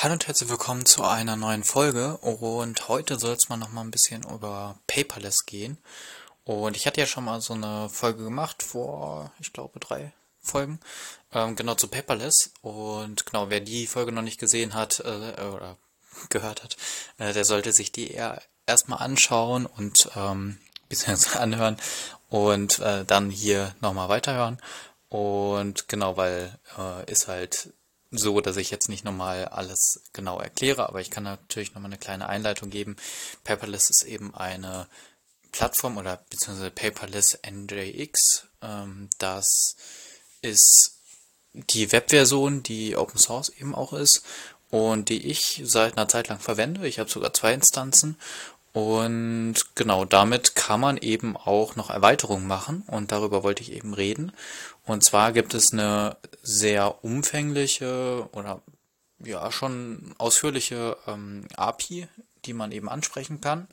Hallo und herzlich willkommen zu einer neuen Folge. Und heute soll es mal noch mal ein bisschen über Paperless gehen. Und ich hatte ja schon mal so eine Folge gemacht vor, ich glaube, drei Folgen, ähm, genau zu Paperless. Und genau, wer die Folge noch nicht gesehen hat äh, oder gehört hat, äh, der sollte sich die eher erstmal anschauen und ähm, bisschen anhören und äh, dann hier nochmal weiterhören. Und genau, weil äh, ist halt so, dass ich jetzt nicht nochmal alles genau erkläre, aber ich kann natürlich nochmal eine kleine Einleitung geben. Paperless ist eben eine Plattform oder beziehungsweise Paperless NJX. Ähm, das ist die Webversion, die Open Source eben auch ist und die ich seit einer Zeit lang verwende. Ich habe sogar zwei Instanzen und genau damit kann man eben auch noch Erweiterungen machen und darüber wollte ich eben reden. Und zwar gibt es eine sehr umfängliche oder ja schon ausführliche ähm, API, die man eben ansprechen kann.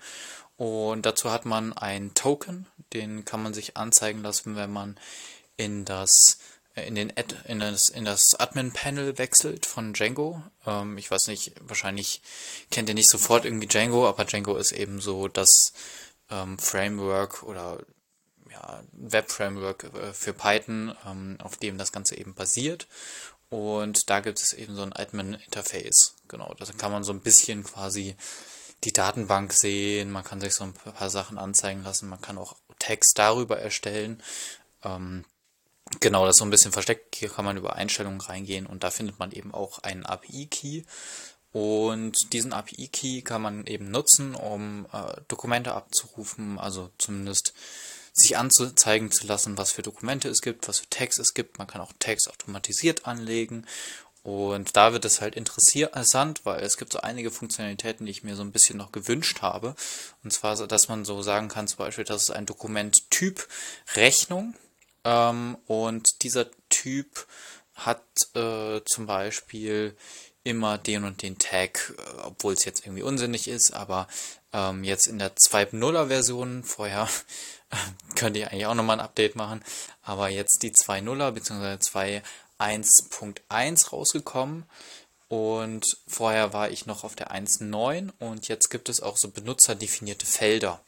Und dazu hat man einen Token, den kann man sich anzeigen lassen, wenn man in das in, den Ad, in das, in das Admin-Panel wechselt von Django. Ähm, ich weiß nicht, wahrscheinlich kennt ihr nicht sofort irgendwie Django, aber Django ist eben so das ähm, Framework oder ja, Web-Framework äh, für Python, ähm, auf dem das Ganze eben basiert. Und da gibt es eben so ein Admin-Interface. Genau, da kann man so ein bisschen quasi die Datenbank sehen, man kann sich so ein paar Sachen anzeigen lassen, man kann auch Text darüber erstellen. Ähm, Genau, das ist so ein bisschen versteckt. Hier kann man über Einstellungen reingehen und da findet man eben auch einen API-Key. Und diesen API-Key kann man eben nutzen, um äh, Dokumente abzurufen, also zumindest sich anzeigen zu lassen, was für Dokumente es gibt, was für Tags es gibt. Man kann auch Tags automatisiert anlegen. Und da wird es halt interessant, weil es gibt so einige Funktionalitäten, die ich mir so ein bisschen noch gewünscht habe. Und zwar, dass man so sagen kann, zum Beispiel, das ist ein Dokumenttyp Rechnung. Ähm, und dieser Typ hat äh, zum Beispiel immer den und den Tag, äh, obwohl es jetzt irgendwie unsinnig ist, aber ähm, jetzt in der 2.0er Version, vorher könnte ich eigentlich auch nochmal ein Update machen, aber jetzt die 2.0er bzw. 2.1.1 rausgekommen und vorher war ich noch auf der 1.9 und jetzt gibt es auch so benutzerdefinierte Felder.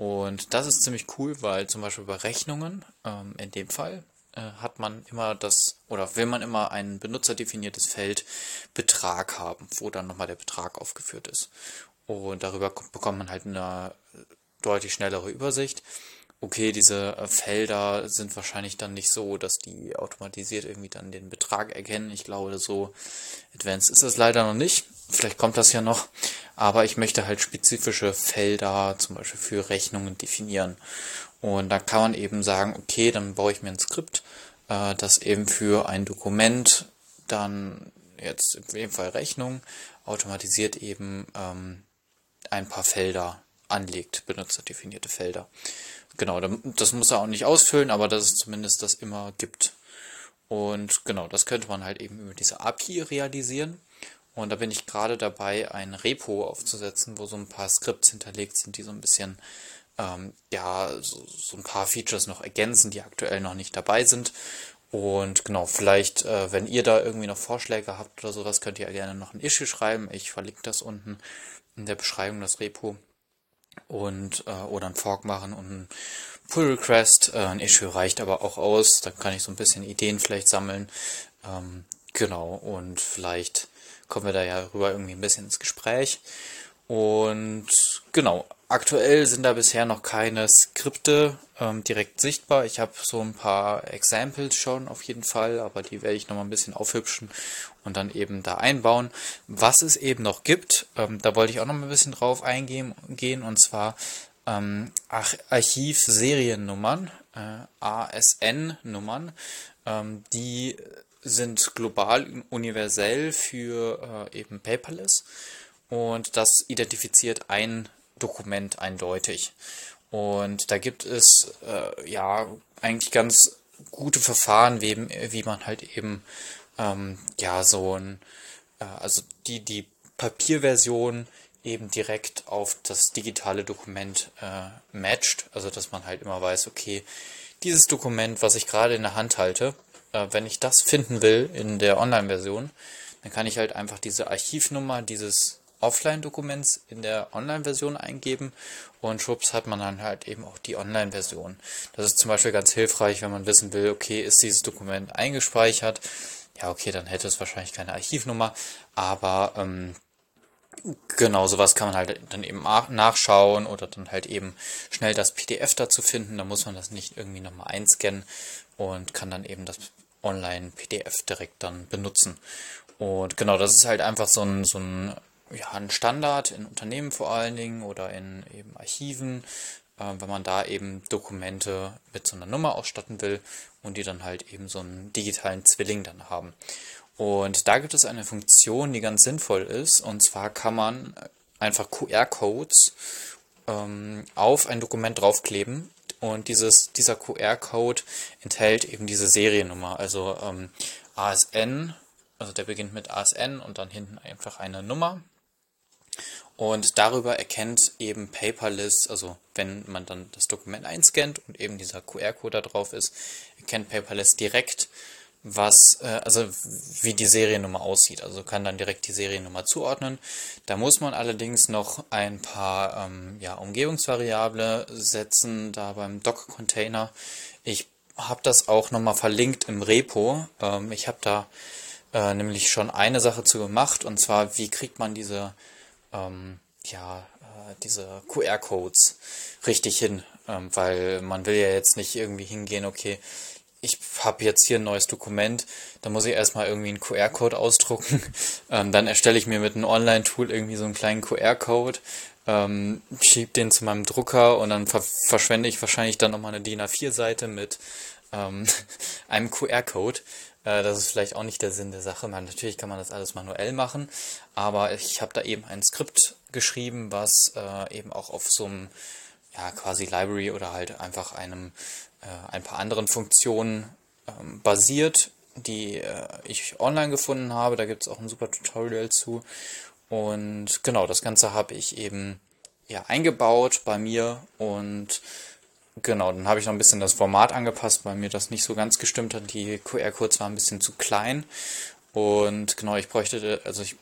Und das ist ziemlich cool, weil zum Beispiel bei Rechnungen, ähm, in dem Fall, äh, hat man immer das, oder will man immer ein benutzerdefiniertes Feld Betrag haben, wo dann nochmal der Betrag aufgeführt ist. Und darüber bekommt man halt eine deutlich schnellere Übersicht. Okay, diese äh, Felder sind wahrscheinlich dann nicht so, dass die automatisiert irgendwie dann den Betrag erkennen. Ich glaube, so advanced ist es leider noch nicht. Vielleicht kommt das ja noch. Aber ich möchte halt spezifische Felder zum Beispiel für Rechnungen definieren. Und da kann man eben sagen, okay, dann baue ich mir ein Skript, äh, das eben für ein Dokument dann jetzt in dem Fall Rechnung automatisiert eben ähm, ein paar Felder anlegt, benutzerdefinierte Felder. Genau, das muss er auch nicht ausfüllen, aber dass es zumindest das immer gibt. Und genau, das könnte man halt eben über diese API realisieren. Und da bin ich gerade dabei, ein Repo aufzusetzen, wo so ein paar Skripts hinterlegt sind, die so ein bisschen, ähm, ja, so, so, ein paar Features noch ergänzen, die aktuell noch nicht dabei sind. Und genau, vielleicht, äh, wenn ihr da irgendwie noch Vorschläge habt oder sowas, könnt ihr gerne noch ein Issue schreiben. Ich verlinke das unten in der Beschreibung, das Repo und äh, oder ein Fork machen und ein Pull Request. Äh, ein Issue reicht aber auch aus. Dann kann ich so ein bisschen Ideen vielleicht sammeln. Ähm, genau, und vielleicht kommen wir da ja rüber irgendwie ein bisschen ins Gespräch. Und genau, aktuell sind da bisher noch keine Skripte ähm, direkt sichtbar. Ich habe so ein paar Examples schon auf jeden Fall, aber die werde ich nochmal ein bisschen aufhübschen und dann eben da einbauen. Was es eben noch gibt, ähm, da wollte ich auch noch mal ein bisschen drauf eingehen, gehen, und zwar ähm, Arch Archivseriennummern, äh, ASN-Nummern, ähm, die sind global universell für äh, eben Paperless und das identifiziert ein Dokument eindeutig. Und da gibt es äh, ja eigentlich ganz gute Verfahren, wie, wie man halt eben ähm, ja so ein, äh, also die, die Papierversion eben direkt auf das digitale Dokument äh, matcht. Also dass man halt immer weiß, okay, dieses Dokument, was ich gerade in der Hand halte, äh, wenn ich das finden will in der Online-Version, dann kann ich halt einfach diese Archivnummer dieses Offline-Dokuments in der Online-Version eingeben und schwupps hat man dann halt eben auch die Online-Version. Das ist zum Beispiel ganz hilfreich, wenn man wissen will, okay, ist dieses Dokument eingespeichert? Ja, okay, dann hätte es wahrscheinlich keine Archivnummer, aber ähm, genau sowas kann man halt dann eben nachschauen oder dann halt eben schnell das PDF dazu finden. Da muss man das nicht irgendwie nochmal einscannen und kann dann eben das Online-PDF direkt dann benutzen. Und genau, das ist halt einfach so ein, so ein ja, ein Standard in Unternehmen vor allen Dingen oder in eben Archiven, äh, wenn man da eben Dokumente mit so einer Nummer ausstatten will und die dann halt eben so einen digitalen Zwilling dann haben. Und da gibt es eine Funktion, die ganz sinnvoll ist. Und zwar kann man einfach QR-Codes ähm, auf ein Dokument draufkleben. Und dieses, dieser QR-Code enthält eben diese Seriennummer, also ähm, ASN, also der beginnt mit ASN und dann hinten einfach eine Nummer. Und darüber erkennt eben Paperless, also wenn man dann das Dokument einscannt und eben dieser QR-Code da drauf ist, erkennt Paperless direkt, was, äh, also wie die Seriennummer aussieht. Also kann dann direkt die Seriennummer zuordnen. Da muss man allerdings noch ein paar ähm, ja, Umgebungsvariable setzen, da beim Doc-Container. Ich habe das auch nochmal verlinkt im Repo. Ähm, ich habe da äh, nämlich schon eine Sache zu gemacht, und zwar, wie kriegt man diese ähm, ja, äh, diese QR-Codes richtig hin, ähm, weil man will ja jetzt nicht irgendwie hingehen, okay, ich habe jetzt hier ein neues Dokument, da muss ich erstmal irgendwie einen QR-Code ausdrucken, ähm, dann erstelle ich mir mit einem Online-Tool irgendwie so einen kleinen QR-Code, ähm, schiebe den zu meinem Drucker und dann ver verschwende ich wahrscheinlich dann nochmal eine DIN A4-Seite mit ähm, einem QR-Code. Äh, das ist vielleicht auch nicht der Sinn der Sache. Man, natürlich kann man das alles manuell machen, aber ich habe da eben ein Skript geschrieben, was äh, eben auch auf so einem ja, quasi Library oder halt einfach einem äh, ein paar anderen Funktionen ähm, basiert, die äh, ich online gefunden habe. Da gibt es auch ein super Tutorial zu. Und genau, das Ganze habe ich eben ja, eingebaut bei mir und Genau, dann habe ich noch ein bisschen das Format angepasst, weil mir das nicht so ganz gestimmt hat. Die QR-Codes waren ein bisschen zu klein. Und genau, ich bräuchte, also ich,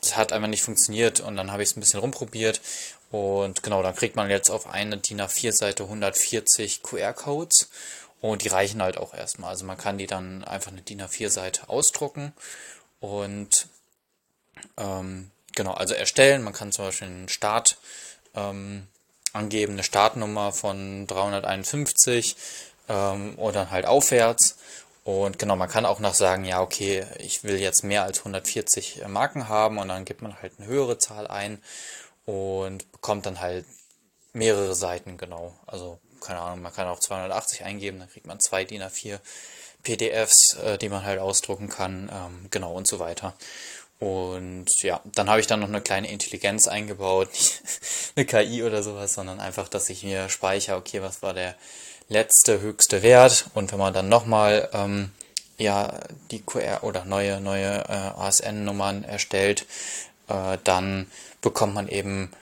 es hat einfach nicht funktioniert und dann habe ich es ein bisschen rumprobiert. Und genau, dann kriegt man jetzt auf eine DIN A4-Seite 140 QR-Codes und die reichen halt auch erstmal. Also man kann die dann einfach eine DIN A4-Seite ausdrucken und ähm, genau, also erstellen. Man kann zum Beispiel einen Start ähm, angeben, eine Startnummer von 351 ähm, oder halt aufwärts. Und genau, man kann auch noch sagen, ja, okay, ich will jetzt mehr als 140 Marken haben und dann gibt man halt eine höhere Zahl ein und bekommt dann halt mehrere Seiten, genau. Also, keine Ahnung, man kann auch 280 eingeben, dann kriegt man zwei DIN A4 PDFs, äh, die man halt ausdrucken kann, ähm, genau und so weiter. Und ja, dann habe ich dann noch eine kleine Intelligenz eingebaut, nicht eine KI oder sowas, sondern einfach, dass ich mir speichere, okay, was war der letzte höchste Wert? Und wenn man dann nochmal ähm, ja die QR oder neue neue äh, ASN-Nummern erstellt, äh, dann bekommt man eben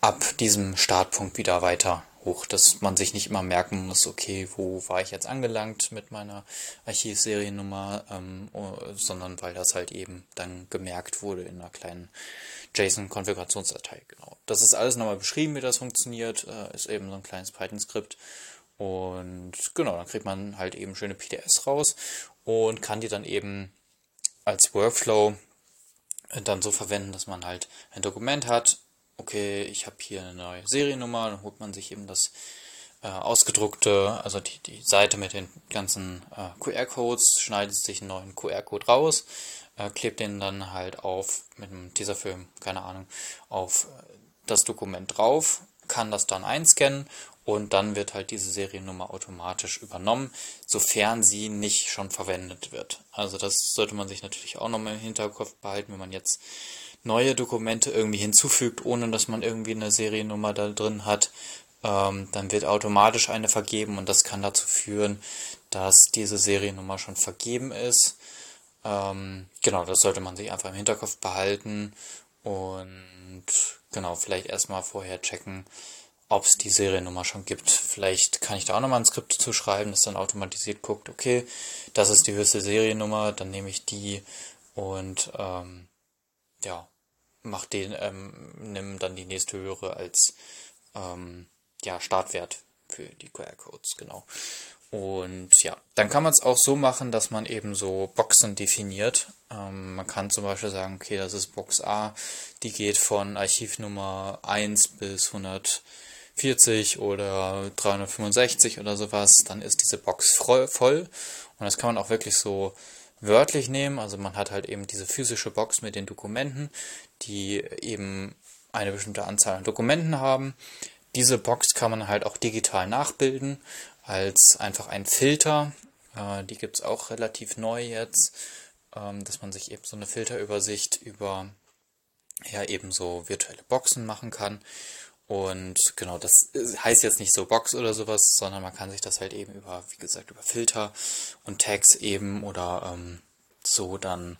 ab diesem Startpunkt wieder weiter hoch, dass man sich nicht immer merken muss, okay, wo war ich jetzt angelangt mit meiner Archivseriennummer, ähm, oh, sondern weil das halt eben dann gemerkt wurde in einer kleinen JSON-Konfigurationsdatei. Genau. Das ist alles nochmal beschrieben, wie das funktioniert, äh, ist eben so ein kleines Python-Skript. Und genau, dann kriegt man halt eben schöne PDFs raus und kann die dann eben als Workflow dann so verwenden, dass man halt ein Dokument hat, okay, ich habe hier eine neue Seriennummer, dann holt man sich eben das äh, ausgedruckte, also die, die Seite mit den ganzen äh, QR-Codes, schneidet sich einen neuen QR-Code raus, äh, klebt den dann halt auf mit einem Tesafilm, keine Ahnung, auf äh, das Dokument drauf, kann das dann einscannen und dann wird halt diese Seriennummer automatisch übernommen, sofern sie nicht schon verwendet wird. Also das sollte man sich natürlich auch nochmal im Hinterkopf behalten, wenn man jetzt neue Dokumente irgendwie hinzufügt, ohne dass man irgendwie eine Seriennummer da drin hat, ähm, dann wird automatisch eine vergeben und das kann dazu führen, dass diese Seriennummer schon vergeben ist. Ähm, genau, das sollte man sich einfach im Hinterkopf behalten und genau, vielleicht erstmal vorher checken, ob es die Seriennummer schon gibt. Vielleicht kann ich da auch nochmal ein Skript zu schreiben, das dann automatisiert guckt, okay, das ist die höchste Seriennummer, dann nehme ich die und ähm, ja, mach den, ähm, nimm dann die nächste höhere als ähm, ja, Startwert für die QR-Codes, genau. Und ja, dann kann man es auch so machen, dass man eben so Boxen definiert. Ähm, man kann zum Beispiel sagen, okay, das ist Box A, die geht von Archivnummer 1 bis 140 oder 365 oder sowas. Dann ist diese Box voll. Und das kann man auch wirklich so wörtlich nehmen. Also man hat halt eben diese physische Box mit den Dokumenten, die eben eine bestimmte Anzahl an Dokumenten haben. Diese Box kann man halt auch digital nachbilden als einfach ein Filter. Äh, die gibt es auch relativ neu jetzt, ähm, dass man sich eben so eine Filterübersicht über ja eben so virtuelle Boxen machen kann. Und genau, das heißt jetzt nicht so Box oder sowas, sondern man kann sich das halt eben über, wie gesagt, über Filter und Tags eben oder ähm, so dann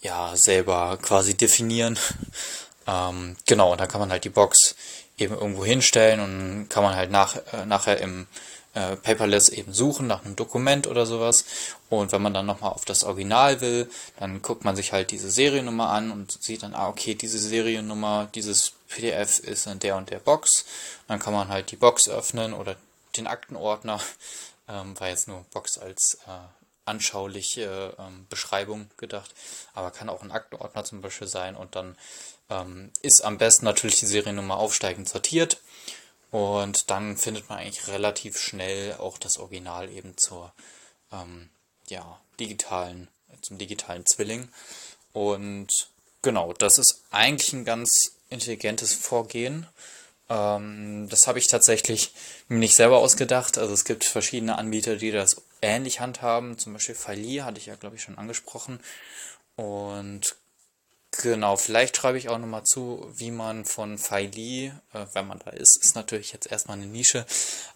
ja selber quasi definieren. ähm, genau, und dann kann man halt die Box eben irgendwo hinstellen und kann man halt nach, äh, nachher im äh, Paperless eben suchen nach einem Dokument oder sowas. Und wenn man dann nochmal auf das Original will, dann guckt man sich halt diese Seriennummer an und sieht dann, ah, okay, diese Seriennummer, dieses PDF ist in der und der Box. Dann kann man halt die Box öffnen oder den Aktenordner, ähm, war jetzt nur Box als äh, anschauliche ähm, Beschreibung gedacht, aber kann auch ein Aktenordner zum Beispiel sein und dann ähm, ist am besten natürlich die Seriennummer aufsteigend sortiert und dann findet man eigentlich relativ schnell auch das Original eben zur ähm, ja, digitalen, zum digitalen Zwilling. Und genau, das ist eigentlich ein ganz intelligentes Vorgehen. Ähm, das habe ich tatsächlich mir nicht selber ausgedacht. Also es gibt verschiedene Anbieter, die das ähnlich handhaben. Zum Beispiel Fili hatte ich ja, glaube ich, schon angesprochen. Und Genau, vielleicht schreibe ich auch nochmal zu, wie man von Fili, äh, wenn man da ist, ist natürlich jetzt erstmal eine Nische,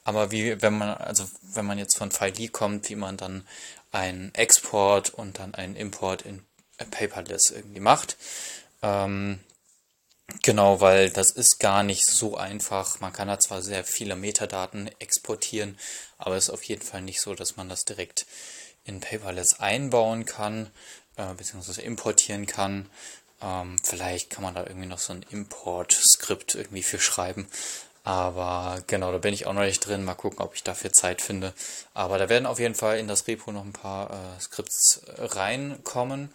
aber wie, wenn man, also wenn man jetzt von Fili kommt, wie man dann einen Export und dann einen Import in Paperless irgendwie macht. Ähm, genau, weil das ist gar nicht so einfach. Man kann da zwar sehr viele Metadaten exportieren, aber es ist auf jeden Fall nicht so, dass man das direkt in Paperless einbauen kann, äh, beziehungsweise importieren kann. Ähm, vielleicht kann man da irgendwie noch so ein Import-Skript irgendwie für schreiben. Aber genau, da bin ich auch noch nicht drin. Mal gucken, ob ich dafür Zeit finde. Aber da werden auf jeden Fall in das Repo noch ein paar äh, Skripts reinkommen.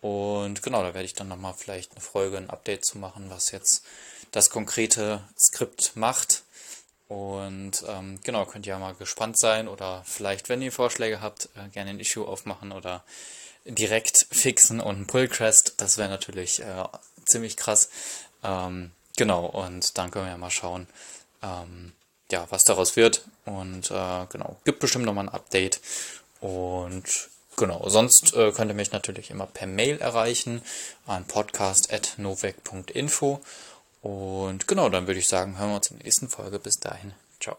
Und genau, da werde ich dann nochmal vielleicht eine Folge, ein Update zu machen, was jetzt das konkrete Skript macht. Und ähm, genau, könnt ihr ja mal gespannt sein oder vielleicht, wenn ihr Vorschläge habt, äh, gerne ein Issue aufmachen oder direkt fixen und ein Pull-Crest. Das wäre natürlich äh, ziemlich krass. Ähm, genau, und dann können wir ja mal schauen, ähm, ja, was daraus wird. Und äh, genau, gibt bestimmt nochmal ein Update. Und genau, sonst äh, könnt ihr mich natürlich immer per Mail erreichen an podcast.novec.info. Und genau, dann würde ich sagen, hören wir uns in der nächsten Folge. Bis dahin. Ciao.